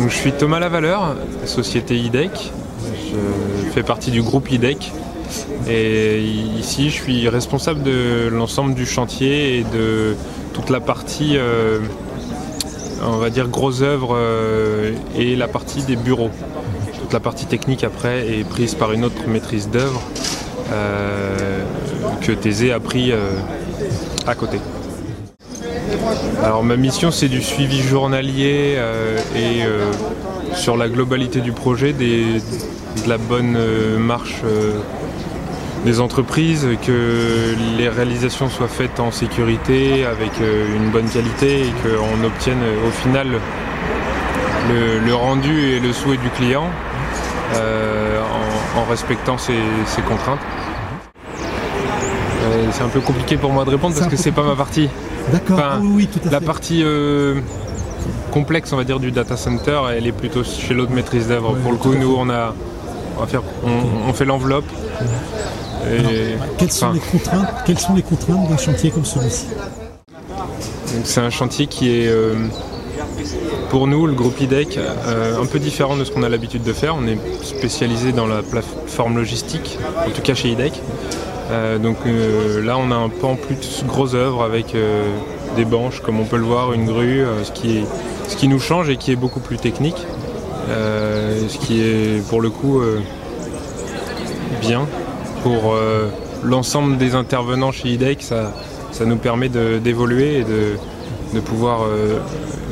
Donc je suis Thomas Lavaleur, société IDEC. Je fais partie du groupe IDEC. Et ici, je suis responsable de l'ensemble du chantier et de toute la partie, euh, on va dire, gros œuvres euh, et la partie des bureaux. Toute la partie technique après est prise par une autre maîtrise d'œuvre euh, que Thésée a pris à côté. Alors ma mission c'est du suivi journalier et sur la globalité du projet, de la bonne marche des entreprises, que les réalisations soient faites en sécurité, avec euh, une bonne qualité et qu'on obtienne euh, au final le, rendu et le souhait du client euh, en, respectant ses, contraintes. C'est un peu compliqué pour moi de répondre parce que c'est pas ma partie. D'accord, oui, tout à La partie complexe, on va dire, du data center, elle est plutôt chez l'autre maîtrise d'œuvre. pour le coup, nous, on a, on fait l'enveloppe. Quelles sont, les contraintes, quelles sont les contraintes d'un chantier comme celui-ci? C'est un chantier qui est, euh, pour nous, le groupe IDEC, euh, un peu différent de ce qu'on a l'habitude de faire. On est spécialisé dans la plateforme logistique, en tout cas chez IDEC. Euh, donc là, on a un pan plus gros œuvre avec des banches, comme on peut le voir, une grue, ce, qui ce qui nous change et qui est beaucoup plus technique. ce qui est pour le coup bien pour euh, l'ensemble des intervenants chez IDEC, ça, ça nous permet d'évoluer et de, pouvoir euh,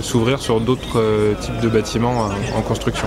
s'ouvrir sur d'autres euh, types de bâtiments en construction.